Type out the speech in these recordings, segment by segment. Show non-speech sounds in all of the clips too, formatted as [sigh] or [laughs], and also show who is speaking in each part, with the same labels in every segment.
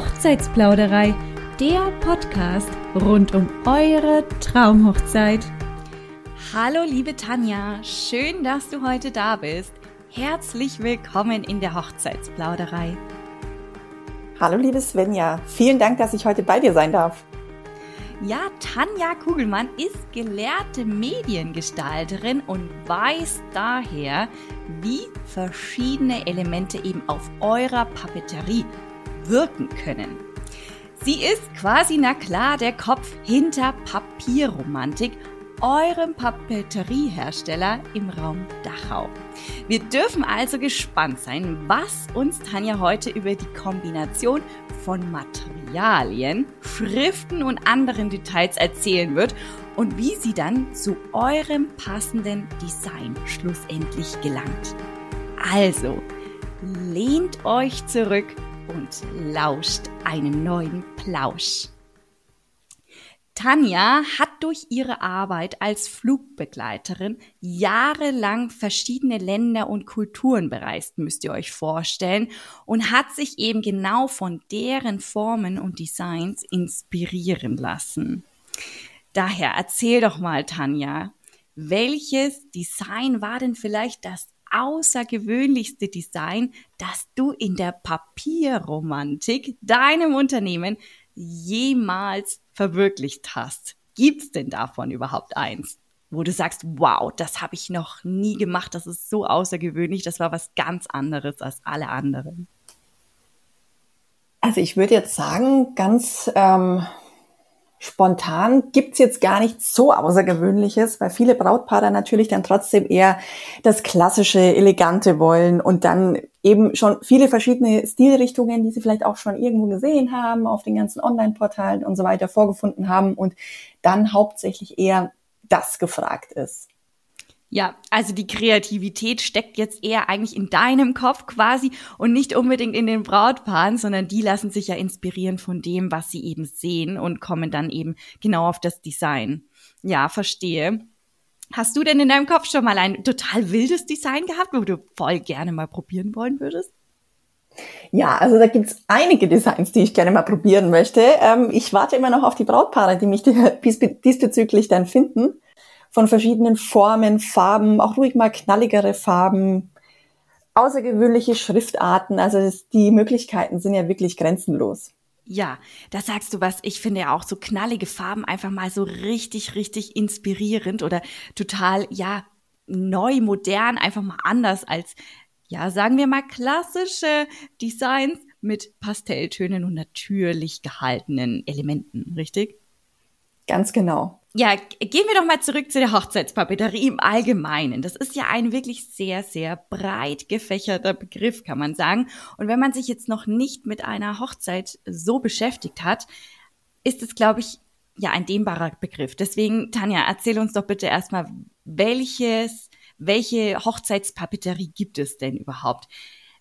Speaker 1: Hochzeitsplauderei, der Podcast rund um eure Traumhochzeit.
Speaker 2: Hallo liebe Tanja, schön, dass du heute da bist. Herzlich willkommen in der Hochzeitsplauderei.
Speaker 3: Hallo liebe Svenja, vielen Dank, dass ich heute bei dir sein darf.
Speaker 2: Ja, Tanja Kugelmann ist gelehrte Mediengestalterin und weiß daher, wie verschiedene Elemente eben auf eurer Papeterie wirken können. Sie ist quasi, na klar, der Kopf hinter Papierromantik, eurem Papeteriehersteller im Raum Dachau. Wir dürfen also gespannt sein, was uns Tanja heute über die Kombination von Materialien, Schriften und anderen Details erzählen wird und wie sie dann zu eurem passenden Design schlussendlich gelangt. Also, lehnt euch zurück und lauscht einem neuen Plausch. Tanja hat durch ihre Arbeit als Flugbegleiterin jahrelang verschiedene Länder und Kulturen bereist, müsst ihr euch vorstellen, und hat sich eben genau von deren Formen und Designs inspirieren lassen. Daher erzähl doch mal, Tanja, welches Design war denn vielleicht das außergewöhnlichste Design, das du in der Papierromantik deinem Unternehmen jemals verwirklicht hast. Gibt's denn davon überhaupt eins? Wo du sagst, wow, das habe ich noch nie gemacht, das ist so außergewöhnlich, das war was ganz anderes als alle anderen.
Speaker 3: Also ich würde jetzt sagen, ganz ähm, spontan gibt's jetzt gar nichts so Außergewöhnliches, weil viele Brautpaare natürlich dann trotzdem eher das klassische, elegante wollen und dann eben schon viele verschiedene Stilrichtungen, die sie vielleicht auch schon irgendwo gesehen haben, auf den ganzen Online-Portalen und so weiter vorgefunden haben und dann hauptsächlich eher das gefragt ist.
Speaker 2: Ja, also die Kreativität steckt jetzt eher eigentlich in deinem Kopf quasi und nicht unbedingt in den Brautpaaren, sondern die lassen sich ja inspirieren von dem, was sie eben sehen und kommen dann eben genau auf das Design. Ja, verstehe. Hast du denn in deinem Kopf schon mal ein total wildes Design gehabt, wo du voll gerne mal probieren wollen würdest?
Speaker 3: Ja, also da gibt's einige Designs, die ich gerne mal probieren möchte. Ähm, ich warte immer noch auf die Brautpaare, die mich [laughs] diesbezüglich dann finden von verschiedenen Formen, Farben, auch ruhig mal knalligere Farben, außergewöhnliche Schriftarten. Also die Möglichkeiten sind ja wirklich grenzenlos.
Speaker 2: Ja, da sagst du was. Ich finde ja auch so knallige Farben einfach mal so richtig, richtig inspirierend oder total, ja, neu, modern, einfach mal anders als, ja, sagen wir mal klassische Designs mit Pastelltönen und natürlich gehaltenen Elementen, richtig?
Speaker 3: Ganz genau
Speaker 2: ja, gehen wir doch mal zurück zu der Hochzeitspapeterie im Allgemeinen. Das ist ja ein wirklich sehr, sehr breit gefächerter Begriff, kann man sagen. Und wenn man sich jetzt noch nicht mit einer Hochzeit so beschäftigt hat, ist es, glaube ich, ja, ein dehnbarer Begriff. Deswegen, Tanja, erzähl uns doch bitte erstmal, welches, welche Hochzeitspapeterie gibt es denn überhaupt?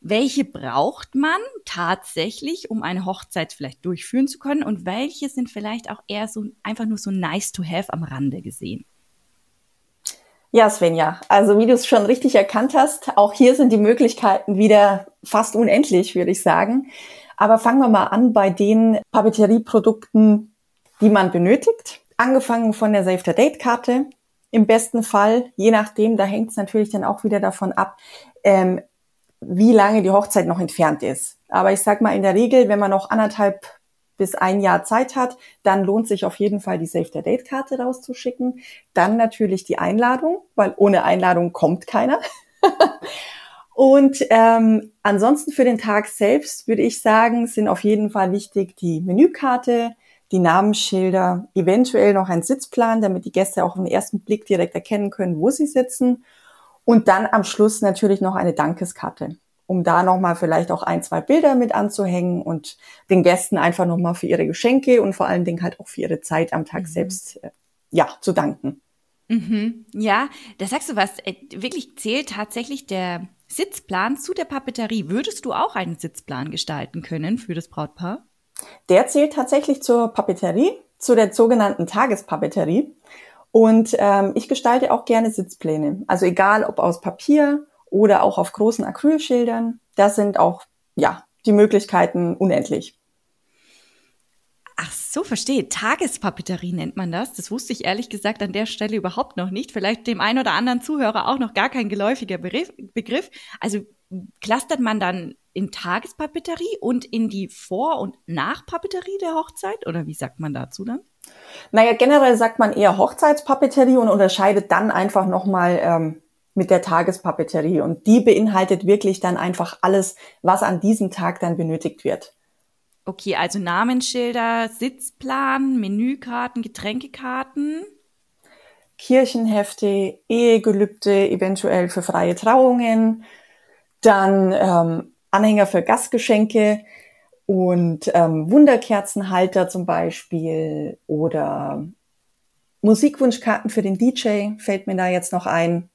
Speaker 2: Welche braucht man tatsächlich, um eine Hochzeit vielleicht durchführen zu können und welche sind vielleicht auch eher so einfach nur so nice to have am Rande gesehen?
Speaker 3: Ja, Svenja, also wie du es schon richtig erkannt hast, auch hier sind die Möglichkeiten wieder fast unendlich, würde ich sagen. Aber fangen wir mal an bei den Papeterieprodukten, die man benötigt. Angefangen von der Save the Date Karte. Im besten Fall, je nachdem, da hängt es natürlich dann auch wieder davon ab, ähm, wie lange die Hochzeit noch entfernt ist. Aber ich sag mal, in der Regel, wenn man noch anderthalb bis ein Jahr Zeit hat, dann lohnt sich auf jeden Fall die Save the Date Karte rauszuschicken. Dann natürlich die Einladung, weil ohne Einladung kommt keiner. [laughs] Und ähm, ansonsten für den Tag selbst würde ich sagen, sind auf jeden Fall wichtig die Menükarte, die Namensschilder, eventuell noch ein Sitzplan, damit die Gäste auch im ersten Blick direkt erkennen können, wo sie sitzen und dann am Schluss natürlich noch eine Dankeskarte, um da nochmal vielleicht auch ein, zwei Bilder mit anzuhängen und den Gästen einfach nochmal für ihre Geschenke und vor allen Dingen halt auch für ihre Zeit am Tag mhm. selbst, äh, ja, zu danken.
Speaker 2: Mhm. Ja, da sagst du was. Äh, wirklich zählt tatsächlich der Sitzplan zu der Papeterie. Würdest du auch einen Sitzplan gestalten können für das Brautpaar?
Speaker 3: Der zählt tatsächlich zur Papeterie, zu der sogenannten Tagespapeterie. Und ähm, ich gestalte auch gerne Sitzpläne. Also egal ob aus Papier oder auch auf großen Acrylschildern, da sind auch ja die Möglichkeiten unendlich.
Speaker 2: Ach so, verstehe. Tagespapeterie nennt man das. Das wusste ich ehrlich gesagt an der Stelle überhaupt noch nicht. Vielleicht dem einen oder anderen Zuhörer auch noch gar kein geläufiger Begriff. Also clustert man dann in Tagespapeterie und in die Vor- und Nachpapeterie der Hochzeit? Oder wie sagt man dazu dann?
Speaker 3: Naja, generell sagt man eher Hochzeitspapeterie und unterscheidet dann einfach nochmal ähm, mit der Tagespapeterie. Und die beinhaltet wirklich dann einfach alles, was an diesem Tag dann benötigt wird.
Speaker 2: Okay, also Namensschilder, Sitzplan, Menükarten, Getränkekarten.
Speaker 3: Kirchenhefte, Ehegelübde, eventuell für freie Trauungen, dann ähm, Anhänger für Gastgeschenke und ähm, Wunderkerzenhalter zum Beispiel oder Musikwunschkarten für den DJ fällt mir da jetzt noch ein.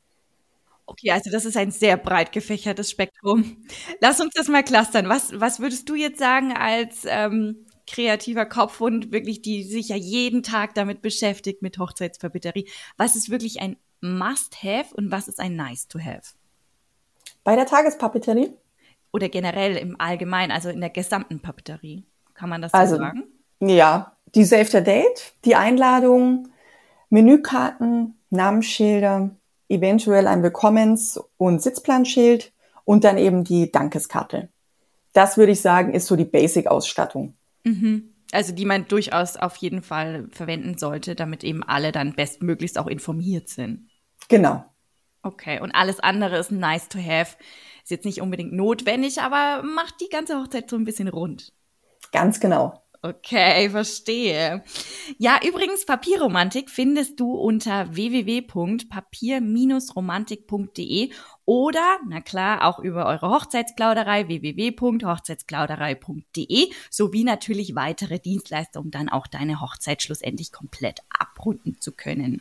Speaker 2: Okay, also das ist ein sehr breit gefächertes Spektrum. Lass uns das mal clustern. Was, was würdest du jetzt sagen als ähm, kreativer Kopf und wirklich, die sich ja jeden Tag damit beschäftigt, mit Hochzeitspapeterie? Was ist wirklich ein Must-Have und was ist ein Nice-to-Have?
Speaker 3: Bei der Tagespapeterie?
Speaker 2: Oder generell im Allgemeinen, also in der gesamten Papeterie. Kann man das so
Speaker 3: also,
Speaker 2: sagen?
Speaker 3: Ja, die Save the Date, die Einladung, Menükarten, Namensschilder, eventuell ein Willkommens- und Sitzplanschild und dann eben die Dankeskarte. Das würde ich sagen, ist so die Basic-Ausstattung.
Speaker 2: Mhm. Also die man durchaus auf jeden Fall verwenden sollte, damit eben alle dann bestmöglichst auch informiert sind.
Speaker 3: Genau.
Speaker 2: Okay, und alles andere ist nice to have. Ist jetzt nicht unbedingt notwendig, aber macht die ganze Hochzeit so ein bisschen rund.
Speaker 3: Ganz genau.
Speaker 2: Okay, verstehe. Ja, übrigens, Papierromantik findest du unter www.papier-romantik.de oder, na klar, auch über eure Hochzeitsplauderei www.hochzeitsplauderei.de sowie natürlich weitere Dienstleistungen, dann auch deine Hochzeit schlussendlich komplett abrunden zu können.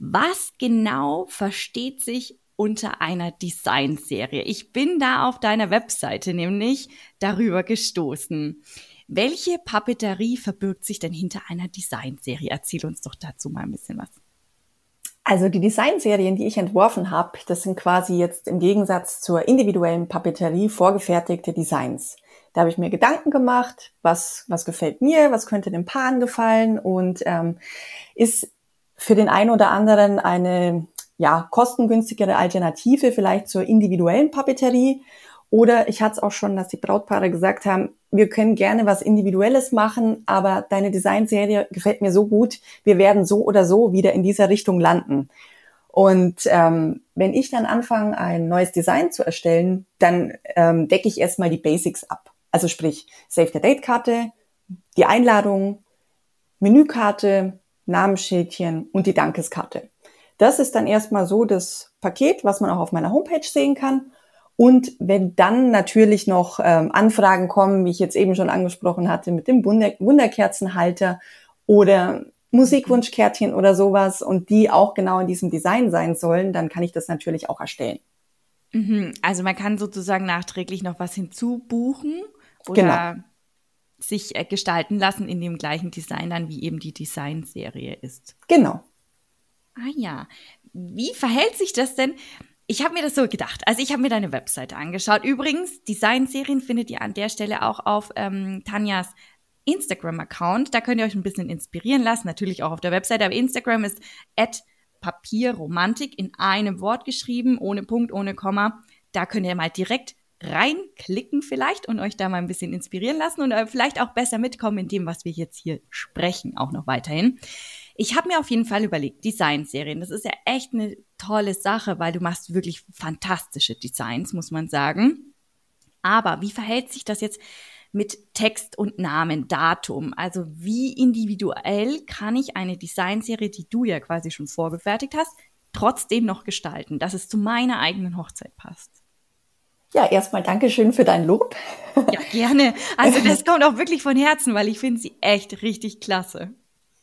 Speaker 2: Was genau versteht sich unter einer Designserie? Ich bin da auf deiner Webseite nämlich darüber gestoßen. Welche Papeterie verbirgt sich denn hinter einer Designserie? Erzähl uns doch dazu mal ein bisschen was.
Speaker 3: Also die Designserien, die ich entworfen habe, das sind quasi jetzt im Gegensatz zur individuellen Papeterie vorgefertigte Designs. Da habe ich mir Gedanken gemacht, was, was gefällt mir, was könnte den Paaren gefallen und ähm, ist für den einen oder anderen eine ja, kostengünstigere Alternative vielleicht zur individuellen Papeterie. Oder ich hatte es auch schon, dass die Brautpaare gesagt haben, wir können gerne was Individuelles machen, aber deine Designserie gefällt mir so gut, wir werden so oder so wieder in dieser Richtung landen. Und ähm, wenn ich dann anfange, ein neues Design zu erstellen, dann ähm, decke ich erstmal die Basics ab. Also sprich, Save the Date Karte, die Einladung, Menükarte, Namensschildchen und die Dankeskarte. Das ist dann erstmal so das Paket, was man auch auf meiner Homepage sehen kann. Und wenn dann natürlich noch ähm, Anfragen kommen, wie ich jetzt eben schon angesprochen hatte, mit dem Wunder Wunderkerzenhalter oder Musikwunschkärtchen oder sowas und die auch genau in diesem Design sein sollen, dann kann ich das natürlich auch erstellen.
Speaker 2: Mhm. Also man kann sozusagen nachträglich noch was hinzubuchen oder genau. sich äh, gestalten lassen in dem gleichen Design dann, wie eben die Designserie ist.
Speaker 3: Genau.
Speaker 2: Ah ja. Wie verhält sich das denn? Ich habe mir das so gedacht. Also ich habe mir deine Webseite angeschaut. Übrigens, Designserien findet ihr an der Stelle auch auf ähm, Tanjas Instagram-Account. Da könnt ihr euch ein bisschen inspirieren lassen. Natürlich auch auf der Webseite. Aber Instagram ist at Papierromantik in einem Wort geschrieben, ohne Punkt, ohne Komma. Da könnt ihr mal direkt reinklicken vielleicht und euch da mal ein bisschen inspirieren lassen und äh, vielleicht auch besser mitkommen in dem, was wir jetzt hier sprechen, auch noch weiterhin. Ich habe mir auf jeden Fall überlegt, Designserien, das ist ja echt eine tolle Sache, weil du machst wirklich fantastische Designs, muss man sagen. Aber wie verhält sich das jetzt mit Text und Namen, Datum? Also wie individuell kann ich eine Designserie, die du ja quasi schon vorgefertigt hast, trotzdem noch gestalten, dass es zu meiner eigenen Hochzeit passt?
Speaker 3: Ja, erstmal Dankeschön für dein Lob.
Speaker 2: Ja, gerne. Also [laughs] das kommt auch wirklich von Herzen, weil ich finde sie echt richtig klasse.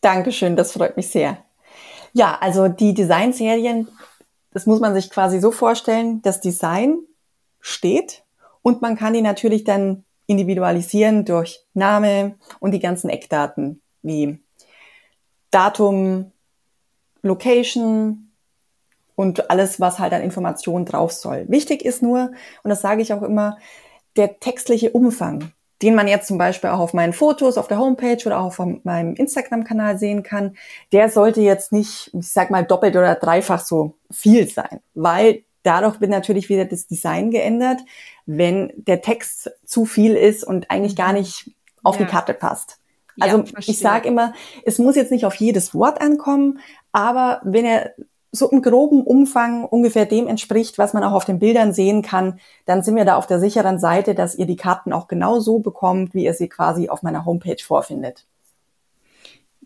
Speaker 3: Dankeschön, das freut mich sehr. Ja, also die Designserien, das muss man sich quasi so vorstellen, das Design steht und man kann die natürlich dann individualisieren durch Name und die ganzen Eckdaten wie Datum, Location und alles, was halt an Informationen drauf soll. Wichtig ist nur, und das sage ich auch immer, der textliche Umfang. Den man jetzt zum Beispiel auch auf meinen Fotos auf der Homepage oder auch auf meinem Instagram-Kanal sehen kann, der sollte jetzt nicht, ich sag mal, doppelt oder dreifach so viel sein, weil dadurch wird natürlich wieder das Design geändert, wenn der Text zu viel ist und eigentlich gar nicht auf ja. die Karte passt. Also ja, ich sage immer, es muss jetzt nicht auf jedes Wort ankommen, aber wenn er so im groben Umfang ungefähr dem entspricht, was man auch auf den Bildern sehen kann, dann sind wir da auf der sicheren Seite, dass ihr die Karten auch genau so bekommt, wie ihr sie quasi auf meiner Homepage vorfindet.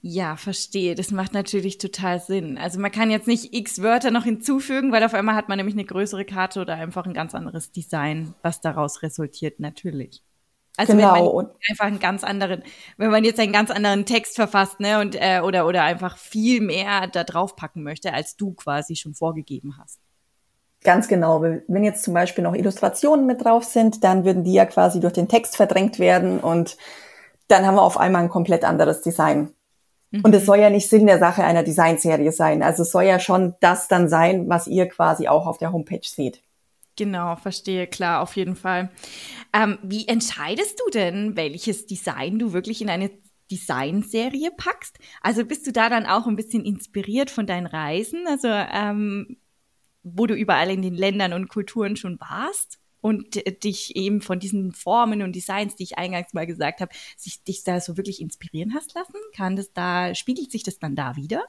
Speaker 2: Ja, verstehe. Das macht natürlich total Sinn. Also man kann jetzt nicht x Wörter noch hinzufügen, weil auf einmal hat man nämlich eine größere Karte oder einfach ein ganz anderes Design, was daraus resultiert, natürlich. Also genau. wenn man einfach einen ganz anderen, wenn man jetzt einen ganz anderen Text verfasst, ne, und äh, oder oder einfach viel mehr da drauf packen möchte, als du quasi schon vorgegeben hast.
Speaker 3: Ganz genau. Wenn jetzt zum Beispiel noch Illustrationen mit drauf sind, dann würden die ja quasi durch den Text verdrängt werden und dann haben wir auf einmal ein komplett anderes Design. Mhm. Und es soll ja nicht Sinn der Sache einer Designserie sein. Also es soll ja schon das dann sein, was ihr quasi auch auf der Homepage seht.
Speaker 2: Genau, verstehe, klar, auf jeden Fall. Ähm, wie entscheidest du denn, welches Design du wirklich in eine Designserie packst? Also bist du da dann auch ein bisschen inspiriert von deinen Reisen, also ähm, wo du überall in den Ländern und Kulturen schon warst? Und dich eben von diesen Formen und Designs, die ich eingangs mal gesagt habe, sich dich da so wirklich inspirieren hast lassen? Kann das da, spiegelt sich das dann da wieder?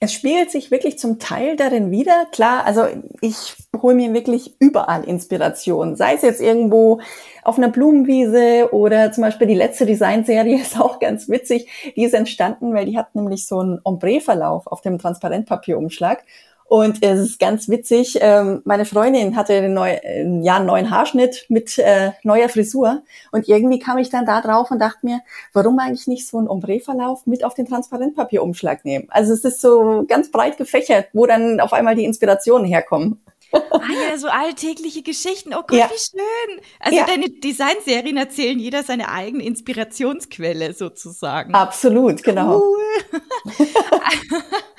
Speaker 3: Es spiegelt sich wirklich zum Teil darin wieder. Klar, also ich hole mir wirklich überall Inspiration. Sei es jetzt irgendwo auf einer Blumenwiese oder zum Beispiel die letzte Designserie [laughs] ist auch ganz witzig. Die ist entstanden, weil die hat nämlich so einen Ombre-Verlauf auf dem Transparentpapierumschlag. Und es ist ganz witzig, ähm, meine Freundin hatte einen, neu, äh, ja, einen neuen Haarschnitt mit äh, neuer Frisur. Und irgendwie kam ich dann da drauf und dachte mir, warum eigentlich nicht so einen Ombre-Verlauf mit auf den Transparentpapierumschlag nehmen? Also es ist so ganz breit gefächert, wo dann auf einmal die Inspirationen herkommen.
Speaker 2: Ah ja, so alltägliche Geschichten. Oh Gott, ja. wie schön. Also ja. deine Designserien erzählen jeder seine eigene Inspirationsquelle sozusagen.
Speaker 3: Absolut, genau.
Speaker 2: Cool. [laughs]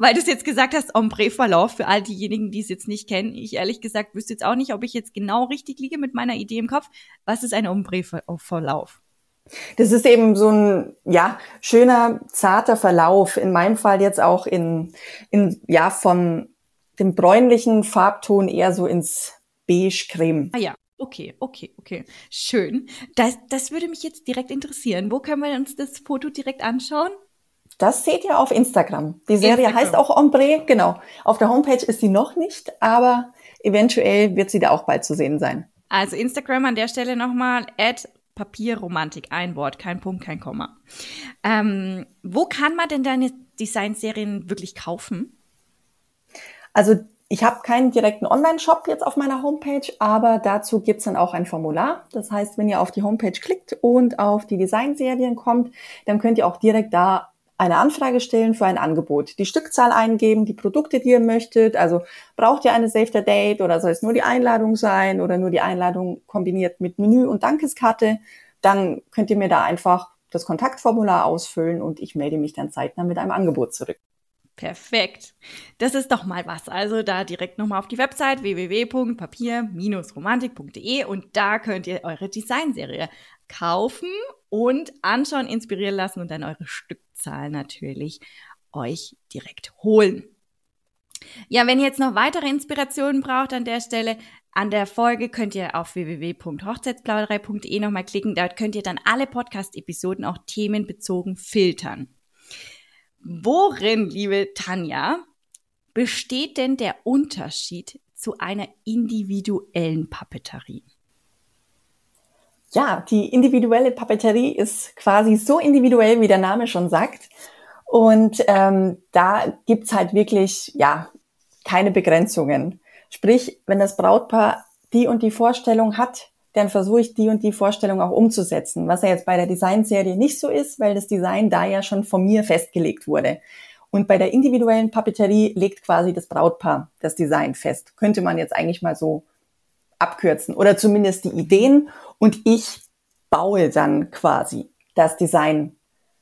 Speaker 2: Weil du es jetzt gesagt hast, Ombre-Verlauf, für all diejenigen, die es jetzt nicht kennen. Ich ehrlich gesagt wüsste jetzt auch nicht, ob ich jetzt genau richtig liege mit meiner Idee im Kopf. Was ist ein Ombre-Verlauf?
Speaker 3: Das ist eben so ein, ja, schöner, zarter Verlauf. In meinem Fall jetzt auch in, in, ja, von dem bräunlichen Farbton eher so ins beige-creme.
Speaker 2: Ah ja, okay, okay, okay. Schön. Das, das würde mich jetzt direkt interessieren. Wo können wir uns das Foto direkt anschauen?
Speaker 3: Das seht ihr auf Instagram. Die Serie Instagram. heißt auch Ombre, genau. Auf der Homepage ist sie noch nicht, aber eventuell wird sie da auch bald zu sehen sein.
Speaker 2: Also Instagram an der Stelle nochmal, at Papierromantik, ein Wort, kein Punkt, kein Komma. Ähm, wo kann man denn deine Designserien wirklich kaufen?
Speaker 3: Also ich habe keinen direkten Online-Shop jetzt auf meiner Homepage, aber dazu gibt's dann auch ein Formular. Das heißt, wenn ihr auf die Homepage klickt und auf die Designserien kommt, dann könnt ihr auch direkt da eine Anfrage stellen für ein Angebot, die Stückzahl eingeben, die Produkte, die ihr möchtet. Also braucht ihr eine Save the Date oder soll es nur die Einladung sein oder nur die Einladung kombiniert mit Menü und Dankeskarte? Dann könnt ihr mir da einfach das Kontaktformular ausfüllen und ich melde mich dann zeitnah mit einem Angebot zurück.
Speaker 2: Perfekt. Das ist doch mal was. Also da direkt nochmal auf die Website www.papier-romantik.de und da könnt ihr eure Designserie kaufen und anschauen, inspirieren lassen und dann eure Stückzahl natürlich euch direkt holen. Ja, wenn ihr jetzt noch weitere Inspirationen braucht an der Stelle, an der Folge könnt ihr auf www.hochzeitsplauderei.de nochmal klicken. Dort könnt ihr dann alle Podcast-Episoden auch themenbezogen filtern. Worin, liebe Tanja, besteht denn der Unterschied zu einer individuellen Papeterie?
Speaker 3: Ja, die individuelle Papeterie ist quasi so individuell, wie der Name schon sagt. Und ähm, da gibt's halt wirklich, ja, keine Begrenzungen. Sprich, wenn das Brautpaar die und die Vorstellung hat, dann versuche ich die und die Vorstellung auch umzusetzen, was ja jetzt bei der Designserie nicht so ist, weil das Design da ja schon von mir festgelegt wurde. Und bei der individuellen Papeterie legt quasi das Brautpaar das Design fest. Könnte man jetzt eigentlich mal so abkürzen oder zumindest die Ideen und ich baue dann quasi das Design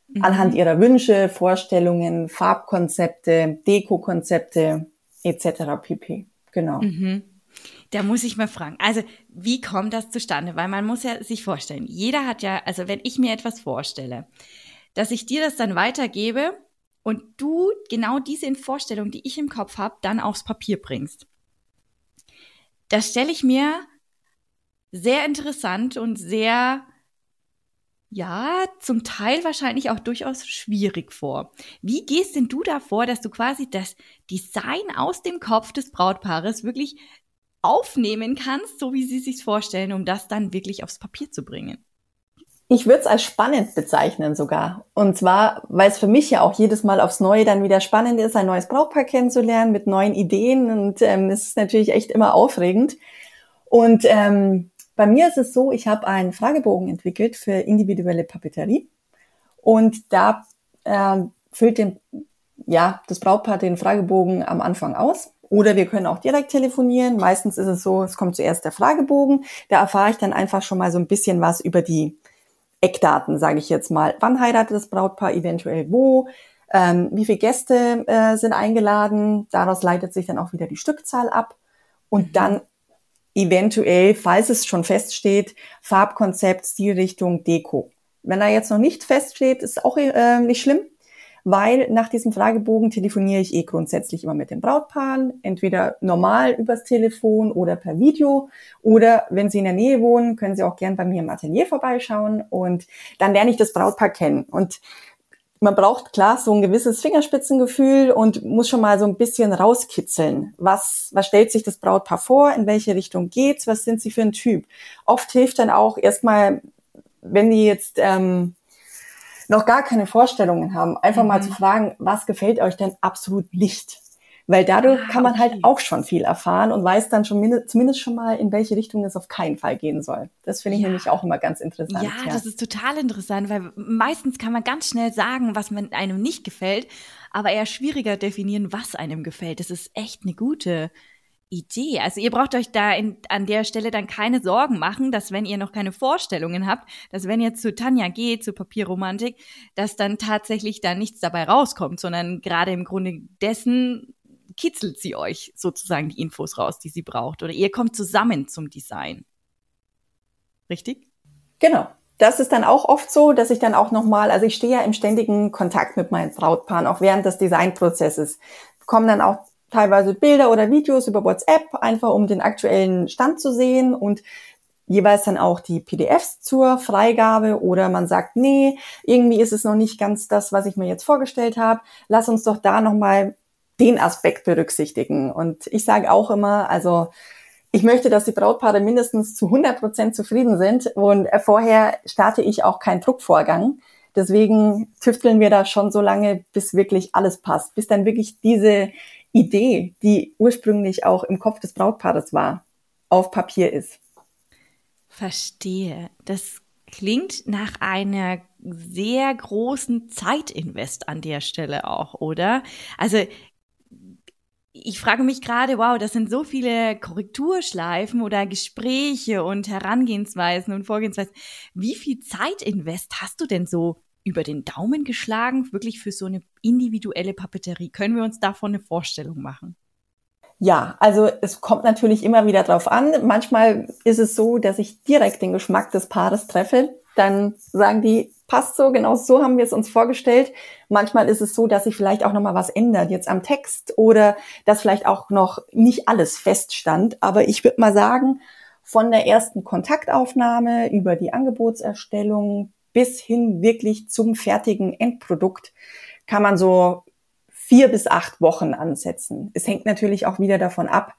Speaker 3: mhm. anhand ihrer Wünsche, Vorstellungen, Farbkonzepte, Dekokonzepte etc. pp. Genau. Mhm.
Speaker 2: Da muss ich mal fragen. Also, wie kommt das zustande? Weil man muss ja sich vorstellen, jeder hat ja, also wenn ich mir etwas vorstelle, dass ich dir das dann weitergebe und du genau diese Vorstellung, die ich im Kopf habe, dann aufs Papier bringst. Das stelle ich mir sehr interessant und sehr, ja, zum Teil wahrscheinlich auch durchaus schwierig vor. Wie gehst denn du davor, dass du quasi das Design aus dem Kopf des Brautpaares wirklich aufnehmen kannst, so wie sie sich vorstellen, um das dann wirklich aufs Papier zu bringen?
Speaker 3: Ich würde es als spannend bezeichnen sogar. Und zwar, weil es für mich ja auch jedes Mal aufs Neue dann wieder spannend ist, ein neues Brautpaar kennenzulernen mit neuen Ideen. Und ähm, es ist natürlich echt immer aufregend. Und ähm, bei mir ist es so, ich habe einen Fragebogen entwickelt für individuelle Papeterie. Und da äh, füllt den, ja, das Brautpaar den Fragebogen am Anfang aus. Oder wir können auch direkt telefonieren. Meistens ist es so, es kommt zuerst der Fragebogen. Da erfahre ich dann einfach schon mal so ein bisschen was über die Eckdaten, sage ich jetzt mal. Wann heiratet das Brautpaar eventuell wo? Ähm, wie viele Gäste äh, sind eingeladen? Daraus leitet sich dann auch wieder die Stückzahl ab. Und mhm. dann eventuell, falls es schon feststeht, Farbkonzept, Stilrichtung, Deko. Wenn da jetzt noch nicht feststeht, ist auch äh, nicht schlimm weil nach diesem Fragebogen telefoniere ich eh grundsätzlich immer mit den Brautpaaren, entweder normal übers Telefon oder per Video oder wenn sie in der Nähe wohnen, können sie auch gern bei mir im Atelier vorbeischauen und dann lerne ich das Brautpaar kennen und man braucht klar so ein gewisses Fingerspitzengefühl und muss schon mal so ein bisschen rauskitzeln. Was, was stellt sich das Brautpaar vor? In welche Richtung geht's? Was sind sie für ein Typ? Oft hilft dann auch erstmal, wenn die jetzt ähm, noch gar keine Vorstellungen haben, einfach mhm. mal zu fragen, was gefällt euch denn absolut nicht? Weil dadurch ah, kann man halt okay. halt auch schon viel erfahren und weiß dann schon zumindest schon mal, in welche Richtung es auf keinen Fall gehen soll. Das finde ich ja. nämlich auch immer ganz interessant.
Speaker 2: Ja, ja, das ist total interessant, weil meistens kann man ganz schnell sagen, was man einem nicht gefällt, aber eher schwieriger definieren, was einem gefällt. Das ist echt eine gute Idee. Also ihr braucht euch da in, an der Stelle dann keine Sorgen machen, dass wenn ihr noch keine Vorstellungen habt, dass wenn ihr zu Tanja geht, zu Papierromantik, dass dann tatsächlich da nichts dabei rauskommt, sondern gerade im Grunde dessen kitzelt sie euch sozusagen die Infos raus, die sie braucht. Oder ihr kommt zusammen zum Design. Richtig?
Speaker 3: Genau. Das ist dann auch oft so, dass ich dann auch nochmal, also ich stehe ja im ständigen Kontakt mit meinen Brautpaaren, auch während des Designprozesses. Kommen dann auch teilweise Bilder oder Videos über WhatsApp, einfach um den aktuellen Stand zu sehen und jeweils dann auch die PDFs zur Freigabe oder man sagt, nee, irgendwie ist es noch nicht ganz das, was ich mir jetzt vorgestellt habe. Lass uns doch da nochmal den Aspekt berücksichtigen. Und ich sage auch immer, also ich möchte, dass die Brautpaare mindestens zu 100 Prozent zufrieden sind und vorher starte ich auch keinen Druckvorgang. Deswegen tüfteln wir da schon so lange, bis wirklich alles passt, bis dann wirklich diese Idee, die ursprünglich auch im Kopf des Brautpaares war, auf Papier ist.
Speaker 2: Verstehe. Das klingt nach einer sehr großen Zeitinvest an der Stelle auch, oder? Also ich frage mich gerade, wow, das sind so viele Korrekturschleifen oder Gespräche und Herangehensweisen und Vorgehensweisen. Wie viel Zeitinvest hast du denn so über den Daumen geschlagen, wirklich für so eine individuelle Papeterie? Können wir uns davon eine Vorstellung machen?
Speaker 3: Ja, also es kommt natürlich immer wieder drauf an. Manchmal ist es so, dass ich direkt den Geschmack des Paares treffe. Dann sagen die, passt so, genau so haben wir es uns vorgestellt. Manchmal ist es so, dass sich vielleicht auch noch mal was ändert jetzt am Text oder dass vielleicht auch noch nicht alles feststand. Aber ich würde mal sagen, von der ersten Kontaktaufnahme über die Angebotserstellung bis hin wirklich zum fertigen Endprodukt kann man so vier bis acht Wochen ansetzen. Es hängt natürlich auch wieder davon ab,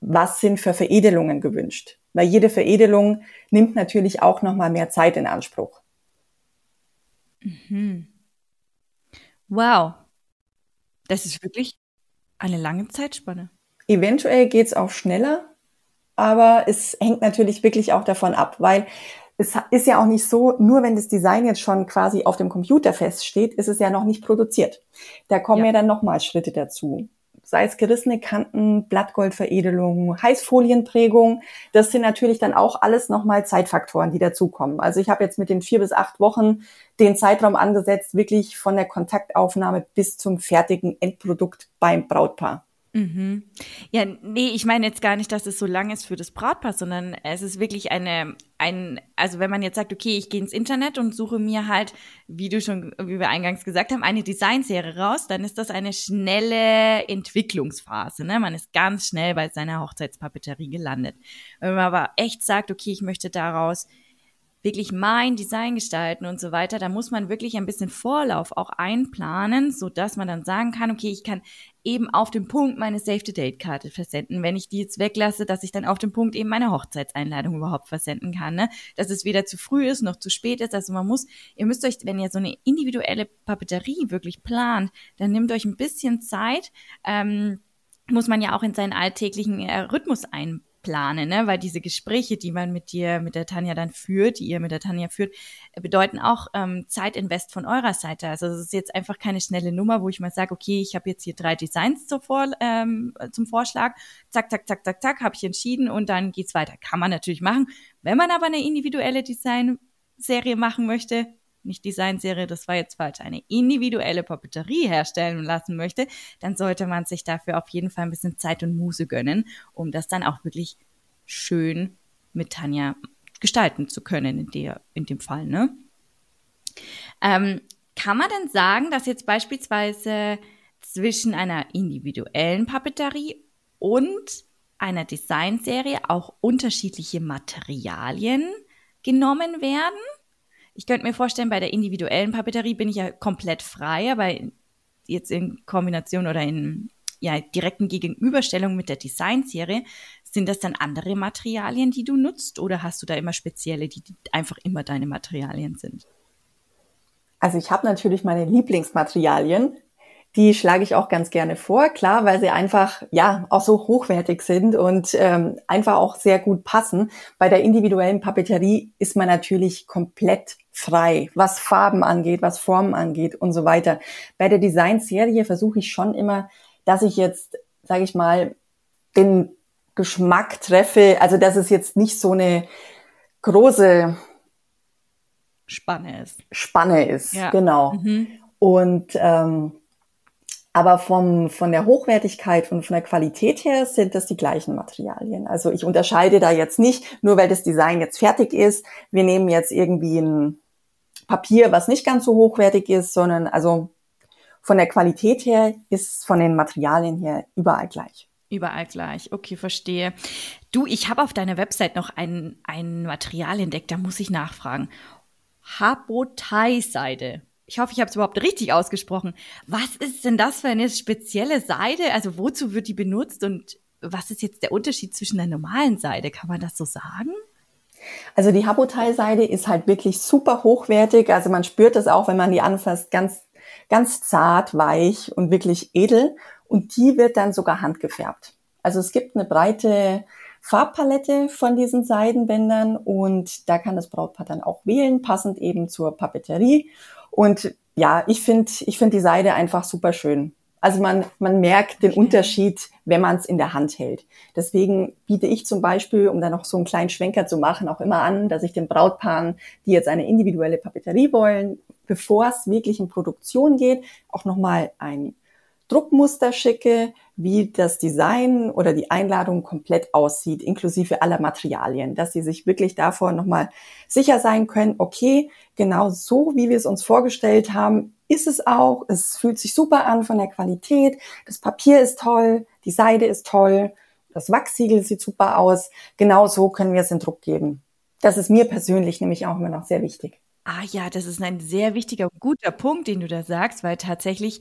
Speaker 3: was sind für Veredelungen gewünscht. Weil jede Veredelung nimmt natürlich auch nochmal mehr Zeit in Anspruch.
Speaker 2: Mhm. Wow. Das ist wirklich eine lange Zeitspanne.
Speaker 3: Eventuell geht es auch schneller, aber es hängt natürlich wirklich auch davon ab, weil es ist ja auch nicht so, nur wenn das Design jetzt schon quasi auf dem Computer feststeht, ist es ja noch nicht produziert. Da kommen ja, ja dann nochmal Schritte dazu. Sei es gerissene Kanten, Blattgoldveredelung, Heißfolienprägung. Das sind natürlich dann auch alles nochmal Zeitfaktoren, die dazukommen. Also ich habe jetzt mit den vier bis acht Wochen den Zeitraum angesetzt, wirklich von der Kontaktaufnahme bis zum fertigen Endprodukt beim Brautpaar.
Speaker 2: Mhm. Ja, nee, ich meine jetzt gar nicht, dass es so lang ist für das Brautpaar, sondern es ist wirklich eine, ein, also wenn man jetzt sagt, okay, ich gehe ins Internet und suche mir halt, wie du schon, wie wir eingangs gesagt haben, eine Designserie raus, dann ist das eine schnelle Entwicklungsphase, ne? Man ist ganz schnell bei seiner Hochzeitspapeterie gelandet. Wenn man aber echt sagt, okay, ich möchte daraus wirklich mein Design gestalten und so weiter, da muss man wirklich ein bisschen Vorlauf auch einplanen, so dass man dann sagen kann, okay, ich kann eben auf dem Punkt meine Save-the-Date-Karte versenden. Wenn ich die jetzt weglasse, dass ich dann auf dem Punkt eben meine Hochzeitseinladung überhaupt versenden kann, ne? Dass es weder zu früh ist noch zu spät ist. Also man muss, ihr müsst euch, wenn ihr so eine individuelle Papeterie wirklich plant, dann nehmt euch ein bisschen Zeit, ähm, muss man ja auch in seinen alltäglichen äh, Rhythmus einbauen plane, ne? Weil diese Gespräche, die man mit dir, mit der Tanja dann führt, die ihr mit der Tanja führt, bedeuten auch ähm, Zeitinvest von eurer Seite. Also es ist jetzt einfach keine schnelle Nummer, wo ich mal sage, okay, ich habe jetzt hier drei Designs zur Vor ähm, zum Vorschlag, zack, zack, zack, zack, zack, habe ich entschieden und dann geht's weiter. Kann man natürlich machen. Wenn man aber eine individuelle Designserie machen möchte, nicht Designserie, das war jetzt falsch, eine individuelle Papeterie herstellen lassen möchte, dann sollte man sich dafür auf jeden Fall ein bisschen Zeit und Muse gönnen, um das dann auch wirklich schön mit Tanja gestalten zu können in, der, in dem Fall. Ne? Ähm, kann man denn sagen, dass jetzt beispielsweise zwischen einer individuellen Papeterie und einer Designserie auch unterschiedliche Materialien genommen werden? Ich könnte mir vorstellen, bei der individuellen Papeterie bin ich ja komplett frei, aber jetzt in Kombination oder in ja, direkten Gegenüberstellung mit der Designserie, sind das dann andere Materialien, die du nutzt oder hast du da immer spezielle, die einfach immer deine Materialien sind?
Speaker 3: Also ich habe natürlich meine Lieblingsmaterialien, die schlage ich auch ganz gerne vor, klar, weil sie einfach ja auch so hochwertig sind und ähm, einfach auch sehr gut passen. Bei der individuellen Papeterie ist man natürlich komplett frei, was Farben angeht, was Formen angeht und so weiter. Bei der Designserie versuche ich schon immer, dass ich jetzt, sage ich mal, den Geschmack treffe, also dass es jetzt nicht so eine große
Speaker 2: Spanne ist.
Speaker 3: Spanne ist, ja. genau. Mhm. Und ähm, aber vom, von der Hochwertigkeit und von der Qualität her sind das die gleichen Materialien. Also ich unterscheide da jetzt nicht, nur weil das Design jetzt fertig ist, wir nehmen jetzt irgendwie ein Papier, was nicht ganz so hochwertig ist, sondern also von der Qualität her ist von den Materialien her überall gleich.
Speaker 2: Überall gleich. Okay, verstehe. Du, ich habe auf deiner Website noch ein, ein Material entdeckt, da muss ich nachfragen. Habotai-Seide ich hoffe, ich habe es überhaupt richtig ausgesprochen. Was ist denn das für eine spezielle Seide? Also wozu wird die benutzt und was ist jetzt der Unterschied zwischen der normalen Seide? Kann man das so sagen?
Speaker 3: Also die Habotai-Seide ist halt wirklich super hochwertig. Also man spürt das auch, wenn man die anfasst, ganz, ganz zart, weich und wirklich edel. Und die wird dann sogar handgefärbt. Also es gibt eine breite Farbpalette von diesen Seidenbändern und da kann das Brautpaar dann auch wählen, passend eben zur Papeterie. Und ja, ich finde ich finde die Seide einfach super schön. Also man, man merkt den Unterschied, wenn man es in der Hand hält. Deswegen biete ich zum Beispiel, um da noch so einen kleinen Schwenker zu machen, auch immer an, dass ich den Brautpaaren, die jetzt eine individuelle Papeterie wollen, bevor es wirklich in Produktion geht, auch nochmal ein Druckmuster schicke, wie das Design oder die Einladung komplett aussieht, inklusive aller Materialien, dass sie sich wirklich davor nochmal sicher sein können, okay, genau so, wie wir es uns vorgestellt haben, ist es auch. Es fühlt sich super an von der Qualität. Das Papier ist toll, die Seide ist toll, das Wachsiegel sieht super aus. Genau so können wir es in Druck geben. Das ist mir persönlich nämlich auch immer noch sehr wichtig.
Speaker 2: Ah ja, das ist ein sehr wichtiger, guter Punkt, den du da sagst, weil tatsächlich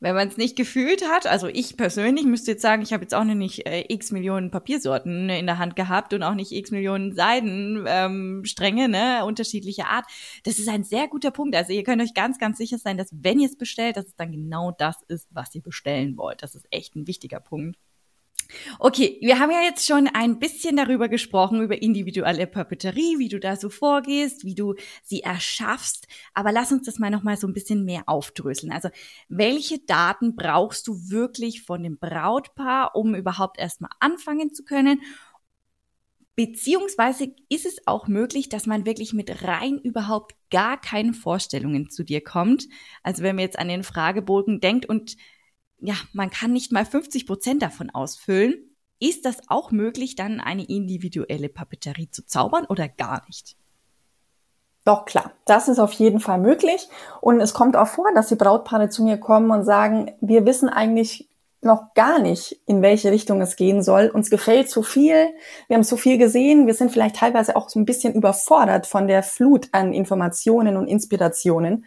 Speaker 2: wenn man es nicht gefühlt hat, also ich persönlich müsste jetzt sagen, ich habe jetzt auch noch nicht äh, x Millionen Papiersorten in der Hand gehabt und auch nicht x Millionen Seidenstränge, ähm, ne, unterschiedlicher Art. Das ist ein sehr guter Punkt. Also ihr könnt euch ganz, ganz sicher sein, dass wenn ihr es bestellt, dass es dann genau das ist, was ihr bestellen wollt. Das ist echt ein wichtiger Punkt. Okay, wir haben ja jetzt schon ein bisschen darüber gesprochen, über individuelle Papeterie, wie du da so vorgehst, wie du sie erschaffst. Aber lass uns das mal nochmal so ein bisschen mehr aufdröseln. Also, welche Daten brauchst du wirklich von dem Brautpaar, um überhaupt erstmal anfangen zu können? Beziehungsweise ist es auch möglich, dass man wirklich mit rein überhaupt gar keinen Vorstellungen zu dir kommt. Also wenn man jetzt an den Fragebogen denkt und ja, man kann nicht mal 50 Prozent davon ausfüllen. Ist das auch möglich, dann eine individuelle Papeterie zu zaubern oder gar nicht?
Speaker 3: Doch klar, das ist auf jeden Fall möglich. Und es kommt auch vor, dass die Brautpaare zu mir kommen und sagen, wir wissen eigentlich noch gar nicht, in welche Richtung es gehen soll. Uns gefällt zu viel. Wir haben zu viel gesehen. Wir sind vielleicht teilweise auch so ein bisschen überfordert von der Flut an Informationen und Inspirationen.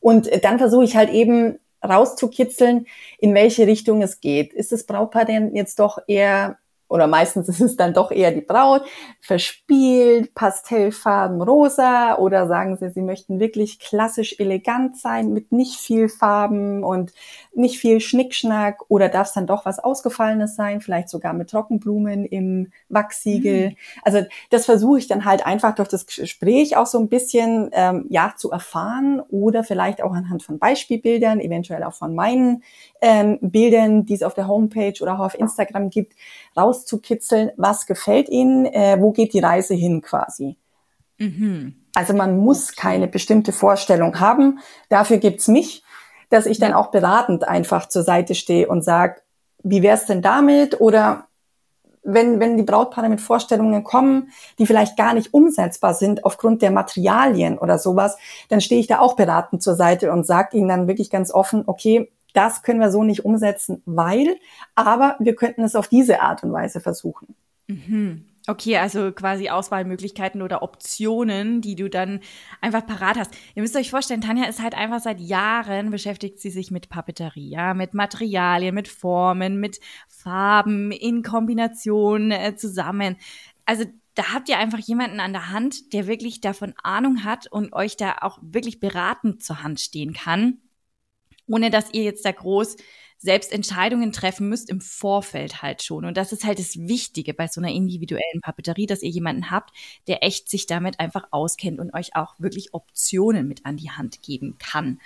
Speaker 3: Und dann versuche ich halt eben rauszukitzeln, in welche Richtung es geht. Ist das Brautpaar denn jetzt doch eher oder meistens [laughs] ist es dann doch eher die Braut, verspielt, Pastellfarben rosa oder sagen sie, sie möchten wirklich klassisch elegant sein mit nicht viel Farben und nicht viel Schnickschnack oder darf es dann doch was Ausgefallenes sein, vielleicht sogar mit Trockenblumen im Wachsiegel. Mhm. Also das versuche ich dann halt einfach durch das Gespräch auch so ein bisschen ähm, ja zu erfahren oder vielleicht auch anhand von Beispielbildern, eventuell auch von meinen ähm, Bildern, die es auf der Homepage oder auch auf Instagram gibt, rauszukitzeln, was gefällt Ihnen, äh, wo geht die Reise hin quasi. Mhm. Also man muss okay. keine bestimmte Vorstellung haben. Dafür gibt's mich, dass ich dann auch beratend einfach zur Seite stehe und sage, wie wär's denn damit? Oder wenn, wenn die Brautpaare mit Vorstellungen kommen, die vielleicht gar nicht umsetzbar sind aufgrund der Materialien oder sowas, dann stehe ich da auch beratend zur Seite und sage ihnen dann wirklich ganz offen, okay, das können wir so nicht umsetzen, weil, aber wir könnten es auf diese Art und Weise versuchen.
Speaker 2: Mhm. Okay, also quasi Auswahlmöglichkeiten oder Optionen, die du dann einfach parat hast. Ihr müsst euch vorstellen, Tanja ist halt einfach seit Jahren beschäftigt sie sich mit Papeterie, ja, mit Materialien, mit Formen, mit Farben in Kombination äh, zusammen. Also da habt ihr einfach jemanden an der Hand, der wirklich davon Ahnung hat und euch da auch wirklich beratend zur Hand stehen kann ohne dass ihr jetzt da groß selbst Entscheidungen treffen müsst im Vorfeld halt schon. Und das ist halt das Wichtige bei so einer individuellen Papeterie, dass ihr jemanden habt, der echt sich damit einfach auskennt und euch auch wirklich Optionen mit an die Hand geben kann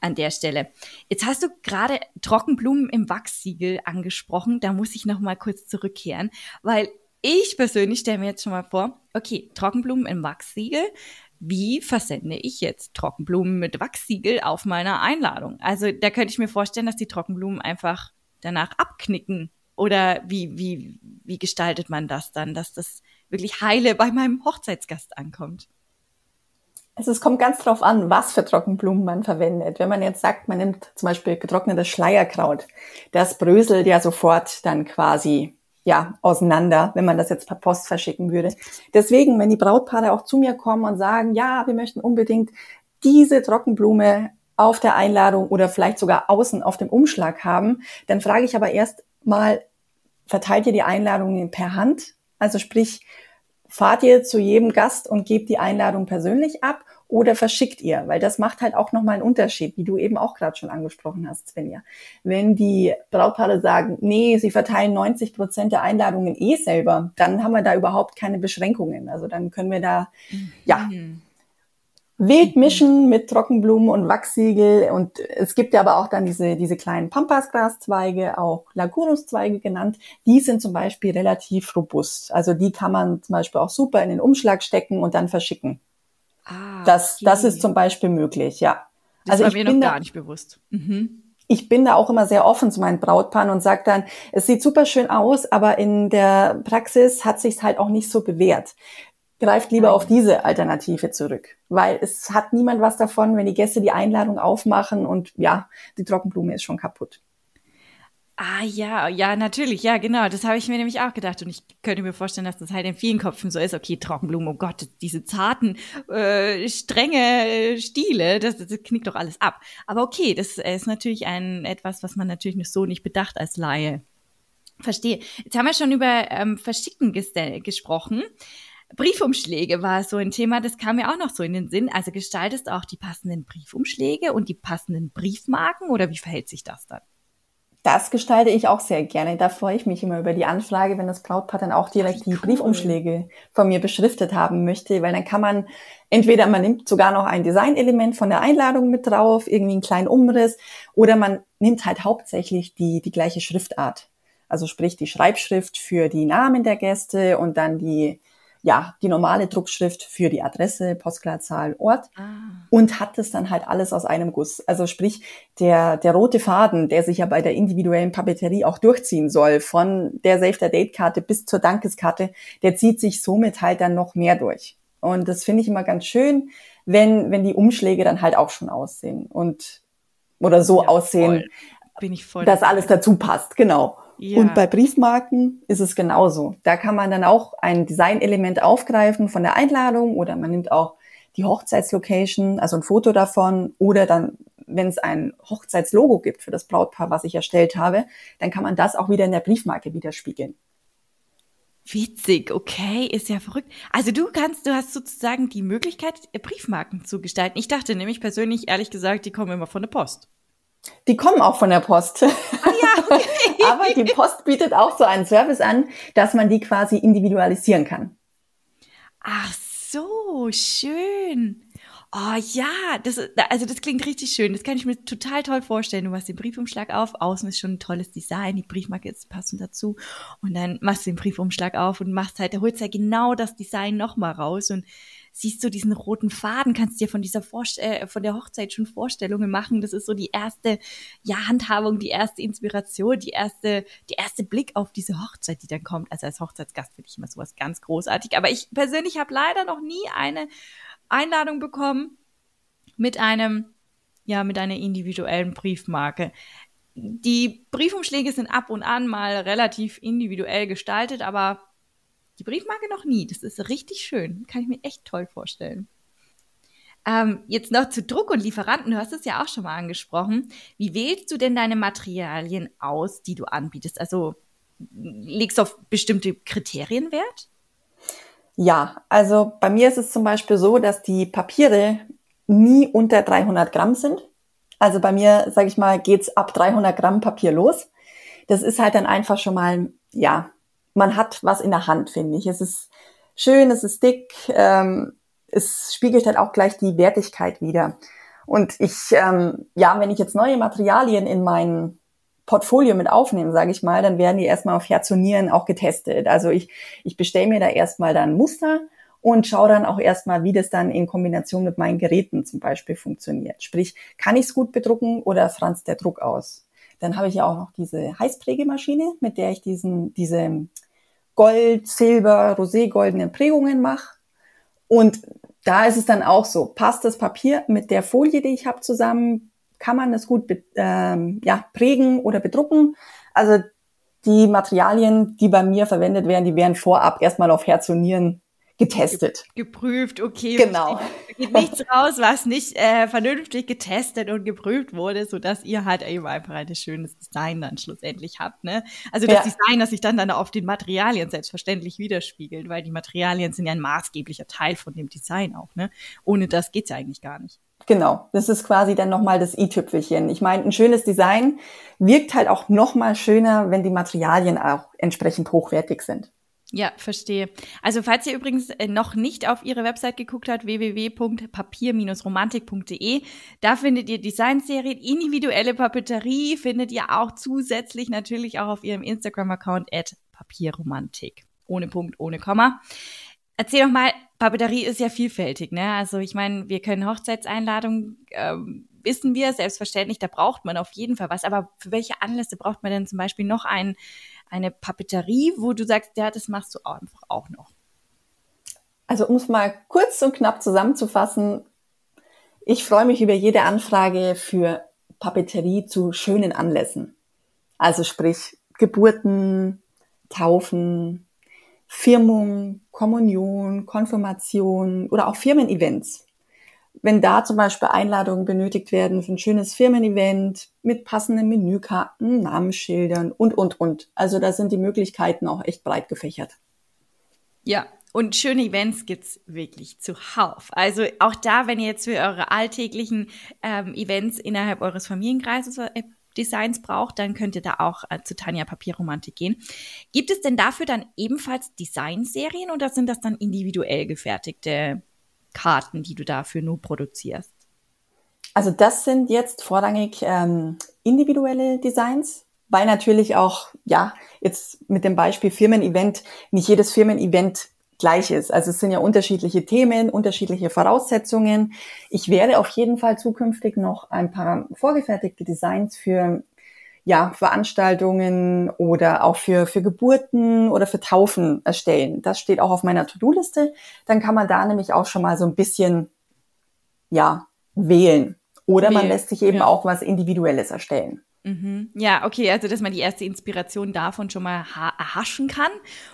Speaker 2: an der Stelle. Jetzt hast du gerade Trockenblumen im Wachssiegel angesprochen. Da muss ich noch mal kurz zurückkehren, weil ich persönlich stelle mir jetzt schon mal vor, okay, Trockenblumen im Wachssiegel, wie versende ich jetzt Trockenblumen mit Wachsiegel auf meiner Einladung? Also da könnte ich mir vorstellen, dass die Trockenblumen einfach danach abknicken. Oder wie, wie, wie gestaltet man das dann, dass das wirklich heile bei meinem Hochzeitsgast ankommt?
Speaker 3: Also es kommt ganz drauf an, was für Trockenblumen man verwendet. Wenn man jetzt sagt, man nimmt zum Beispiel getrocknetes Schleierkraut, das bröselt ja sofort dann quasi ja, auseinander, wenn man das jetzt per Post verschicken würde. Deswegen, wenn die Brautpaare auch zu mir kommen und sagen, ja, wir möchten unbedingt diese Trockenblume auf der Einladung oder vielleicht sogar außen auf dem Umschlag haben, dann frage ich aber erst mal, verteilt ihr die Einladungen per Hand? Also sprich, fahrt ihr zu jedem Gast und gebt die Einladung persönlich ab oder verschickt ihr? Weil das macht halt auch nochmal einen Unterschied, wie du eben auch gerade schon angesprochen hast, Svenja. Wenn die Brautpaare sagen, nee, sie verteilen 90 Prozent der Einladungen eh selber, dann haben wir da überhaupt keine Beschränkungen. Also dann können wir da, mhm. ja, wild mischen mit Trockenblumen und Wachsiegel. Und es gibt ja aber auch dann diese, diese kleinen Pampasgraszweige, auch Lagunuszweige genannt. Die sind zum Beispiel relativ robust. Also die kann man zum Beispiel auch super in den Umschlag stecken und dann verschicken. Ah, das, okay. das ist zum Beispiel möglich, ja.
Speaker 2: Das also war ich mir bin noch gar nicht bewusst. Mhm.
Speaker 3: Ich bin da auch immer sehr offen zu meinen Brautpaaren und sage dann, es sieht super schön aus, aber in der Praxis hat sich's halt auch nicht so bewährt. Greift lieber auf diese Alternative zurück, weil es hat niemand was davon, wenn die Gäste die Einladung aufmachen und ja, die Trockenblume ist schon kaputt.
Speaker 2: Ah ja, ja, natürlich, ja, genau. Das habe ich mir nämlich auch gedacht. Und ich könnte mir vorstellen, dass das halt in vielen Köpfen so ist. Okay, Trockenblumen, oh Gott, diese zarten, äh, strenge äh, Stiele, das, das knickt doch alles ab. Aber okay, das ist natürlich ein etwas, was man natürlich so nicht bedacht als Laie. Verstehe. Jetzt haben wir schon über ähm, Verschicken gesprochen. Briefumschläge war so ein Thema, das kam mir auch noch so in den Sinn. Also gestaltest du auch die passenden Briefumschläge und die passenden Briefmarken oder wie verhält sich das dann?
Speaker 3: Das gestalte ich auch sehr gerne. Da freue ich mich immer über die Anfrage, wenn das Brautpaar dann auch direkt die Briefumschläge von mir beschriftet haben möchte, weil dann kann man entweder man nimmt sogar noch ein Designelement von der Einladung mit drauf, irgendwie einen kleinen Umriss, oder man nimmt halt hauptsächlich die, die gleiche Schriftart. Also sprich die Schreibschrift für die Namen der Gäste und dann die ja, die normale Druckschrift für die Adresse, Postleitzahl, Ort ah. und hat es dann halt alles aus einem Guss. Also sprich, der, der rote Faden, der sich ja bei der individuellen Papeterie auch durchziehen soll, von der Save the Date Karte bis zur Dankeskarte, der zieht sich somit halt dann noch mehr durch. Und das finde ich immer ganz schön, wenn, wenn die Umschläge dann halt auch schon aussehen und oder so ja, aussehen,
Speaker 2: Bin ich voll
Speaker 3: dass alles dazu passt, genau. Ja. Und bei Briefmarken ist es genauso. Da kann man dann auch ein Designelement aufgreifen von der Einladung oder man nimmt auch die Hochzeitslocation, also ein Foto davon oder dann, wenn es ein Hochzeitslogo gibt für das Brautpaar, was ich erstellt habe, dann kann man das auch wieder in der Briefmarke widerspiegeln.
Speaker 2: Witzig, okay, ist ja verrückt. Also du kannst, du hast sozusagen die Möglichkeit, Briefmarken zu gestalten. Ich dachte nämlich persönlich, ehrlich gesagt, die kommen immer von der Post.
Speaker 3: Die kommen auch von der Post. Ah ja, [laughs] okay. Aber die Post bietet auch so einen Service an, dass man die quasi individualisieren kann.
Speaker 2: Ach so, schön. Oh ja, das, also das klingt richtig schön. Das kann ich mir total toll vorstellen. Du machst den Briefumschlag auf, außen ist schon ein tolles Design, die Briefmarke ist passend dazu. Und dann machst du den Briefumschlag auf und machst halt, da holst ja genau das Design nochmal raus und siehst du diesen roten Faden, kannst dir von dieser Vorst äh, von der Hochzeit schon Vorstellungen machen. Das ist so die erste ja, Handhabung, die erste Inspiration, die erste, die erste Blick auf diese Hochzeit, die dann kommt. Also als Hochzeitsgast finde ich immer sowas ganz großartig. Aber ich persönlich habe leider noch nie eine Einladung bekommen mit einem, ja, mit einer individuellen Briefmarke. Die Briefumschläge sind ab und an mal relativ individuell gestaltet, aber die Briefmarke noch nie. Das ist richtig schön. Kann ich mir echt toll vorstellen. Ähm, jetzt noch zu Druck und Lieferanten. Du hast es ja auch schon mal angesprochen. Wie wählst du denn deine Materialien aus, die du anbietest? Also legst du auf bestimmte Kriterien Wert?
Speaker 3: Ja, also bei mir ist es zum Beispiel so, dass die Papiere nie unter 300 Gramm sind. Also bei mir, sage ich mal, geht's ab 300 Gramm Papier los. Das ist halt dann einfach schon mal, ja, man hat was in der Hand, finde ich. Es ist schön, es ist dick, ähm, es spiegelt halt auch gleich die Wertigkeit wieder. Und ich, ähm, ja, wenn ich jetzt neue Materialien in mein Portfolio mit aufnehme, sage ich mal, dann werden die erstmal auf Herz und Nieren auch getestet. Also ich, ich bestelle mir da erstmal dann Muster und schaue dann auch erstmal, wie das dann in Kombination mit meinen Geräten zum Beispiel funktioniert. Sprich, kann ich es gut bedrucken oder franzt der Druck aus? Dann habe ich ja auch noch diese Heißprägemaschine, mit der ich diesen, diese Gold, Silber, Rosé-goldenen Prägungen mache. Und da ist es dann auch so, passt das Papier mit der Folie, die ich habe, zusammen? Kann man das gut ähm, ja, prägen oder bedrucken? Also die Materialien, die bei mir verwendet werden, die werden vorab erstmal auf Herz und Nieren getestet.
Speaker 2: Geprüft, okay.
Speaker 3: Genau.
Speaker 2: Da geht nichts raus, was nicht äh, vernünftig getestet und geprüft wurde, so dass ihr halt eben einfach ein schönes Design dann schlussendlich habt. Ne? Also das ja. Design, das sich dann, dann auf den Materialien selbstverständlich widerspiegelt, weil die Materialien sind ja ein maßgeblicher Teil von dem Design auch. Ne? Ohne das geht's ja eigentlich gar nicht.
Speaker 3: Genau, das ist quasi dann nochmal das i-Tüpfelchen. Ich meine, ein schönes Design wirkt halt auch nochmal schöner, wenn die Materialien auch entsprechend hochwertig sind.
Speaker 2: Ja, verstehe. Also falls ihr übrigens äh, noch nicht auf ihre Website geguckt habt, www.papier-romantik.de, da findet ihr Designserien, individuelle Papeterie findet ihr auch zusätzlich natürlich auch auf ihrem Instagram-Account at papierromantik. Ohne Punkt, ohne Komma. Erzähl doch mal, Papeterie ist ja vielfältig, ne? Also ich meine, wir können Hochzeitseinladungen, ähm, wissen wir, selbstverständlich, da braucht man auf jeden Fall was. Aber für welche Anlässe braucht man denn zum Beispiel noch einen eine Papeterie, wo du sagst, ja, das machst du einfach auch noch?
Speaker 3: Also um es mal kurz und knapp zusammenzufassen, ich freue mich über jede Anfrage für Papeterie zu schönen Anlässen. Also sprich Geburten, Taufen, Firmung, Kommunion, Konfirmation oder auch Firmen-Events wenn da zum Beispiel Einladungen benötigt werden für ein schönes Firmen-Event mit passenden Menükarten, Namensschildern und, und, und. Also da sind die Möglichkeiten auch echt breit gefächert.
Speaker 2: Ja, und schöne Events gibt's wirklich zuhauf. Also auch da, wenn ihr jetzt für eure alltäglichen ähm, Events innerhalb eures Familienkreises äh, Designs braucht, dann könnt ihr da auch äh, zu Tanja Papierromantik gehen. Gibt es denn dafür dann ebenfalls Designserien oder sind das dann individuell gefertigte Karten, die du dafür nur produzierst?
Speaker 3: Also das sind jetzt vorrangig ähm, individuelle Designs, weil natürlich auch, ja, jetzt mit dem Beispiel Firmen-Event, nicht jedes Firmen-Event gleich ist. Also es sind ja unterschiedliche Themen, unterschiedliche Voraussetzungen. Ich werde auf jeden Fall zukünftig noch ein paar vorgefertigte Designs für ja, Veranstaltungen oder auch für, für Geburten oder für Taufen erstellen. Das steht auch auf meiner To-Do-Liste. Dann kann man da nämlich auch schon mal so ein bisschen, ja, wählen. Oder wählen. man lässt sich eben ja. auch was Individuelles erstellen.
Speaker 2: Mhm. Ja, okay, also dass man die erste Inspiration davon schon mal erhaschen kann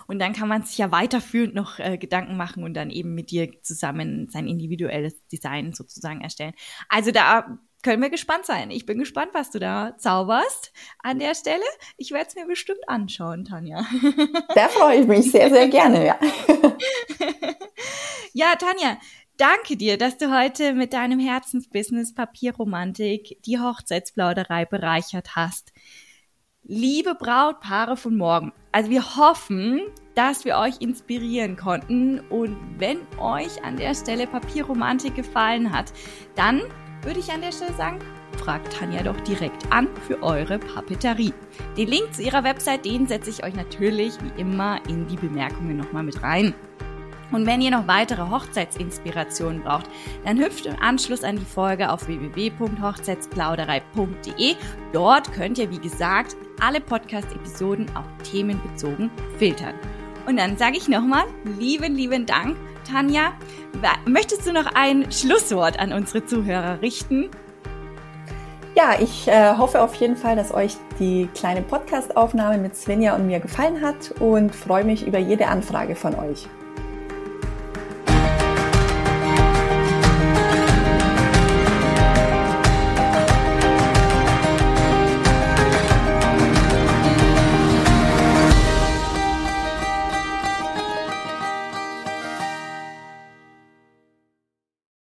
Speaker 2: und dann kann man sich ja weiterführend noch äh, Gedanken machen und dann eben mit dir zusammen sein individuelles Design sozusagen erstellen. Also da können wir gespannt sein. Ich bin gespannt, was du da zauberst an der Stelle. Ich werde es mir bestimmt anschauen, Tanja. [laughs]
Speaker 3: Da freue ich mich sehr, sehr gerne, ja. [laughs]
Speaker 2: ja, Tanja, danke dir, dass du heute mit deinem Herzensbusiness Papierromantik die Hochzeitsplauderei bereichert hast. Liebe Brautpaare von morgen, also wir hoffen, dass wir euch inspirieren konnten und wenn euch an der Stelle Papierromantik gefallen hat, dann würde ich an der Stelle sagen, fragt Tanja doch direkt an für eure Papeterie. Den Link zu ihrer Website, den setze ich euch natürlich wie immer in die Bemerkungen nochmal mit rein. Und wenn ihr noch weitere Hochzeitsinspirationen braucht, dann hüpft im Anschluss an die Folge auf www.hochzeitsplauderei.de. Dort könnt ihr, wie gesagt, alle Podcast-Episoden auch themenbezogen filtern. Und dann sage ich nochmal, lieben, lieben Dank, Tanja. Möchtest du noch ein Schlusswort an unsere Zuhörer richten?
Speaker 3: Ja, ich äh, hoffe auf jeden Fall, dass euch die kleine Podcast-Aufnahme mit Svenja und mir gefallen hat und freue mich über jede Anfrage von euch.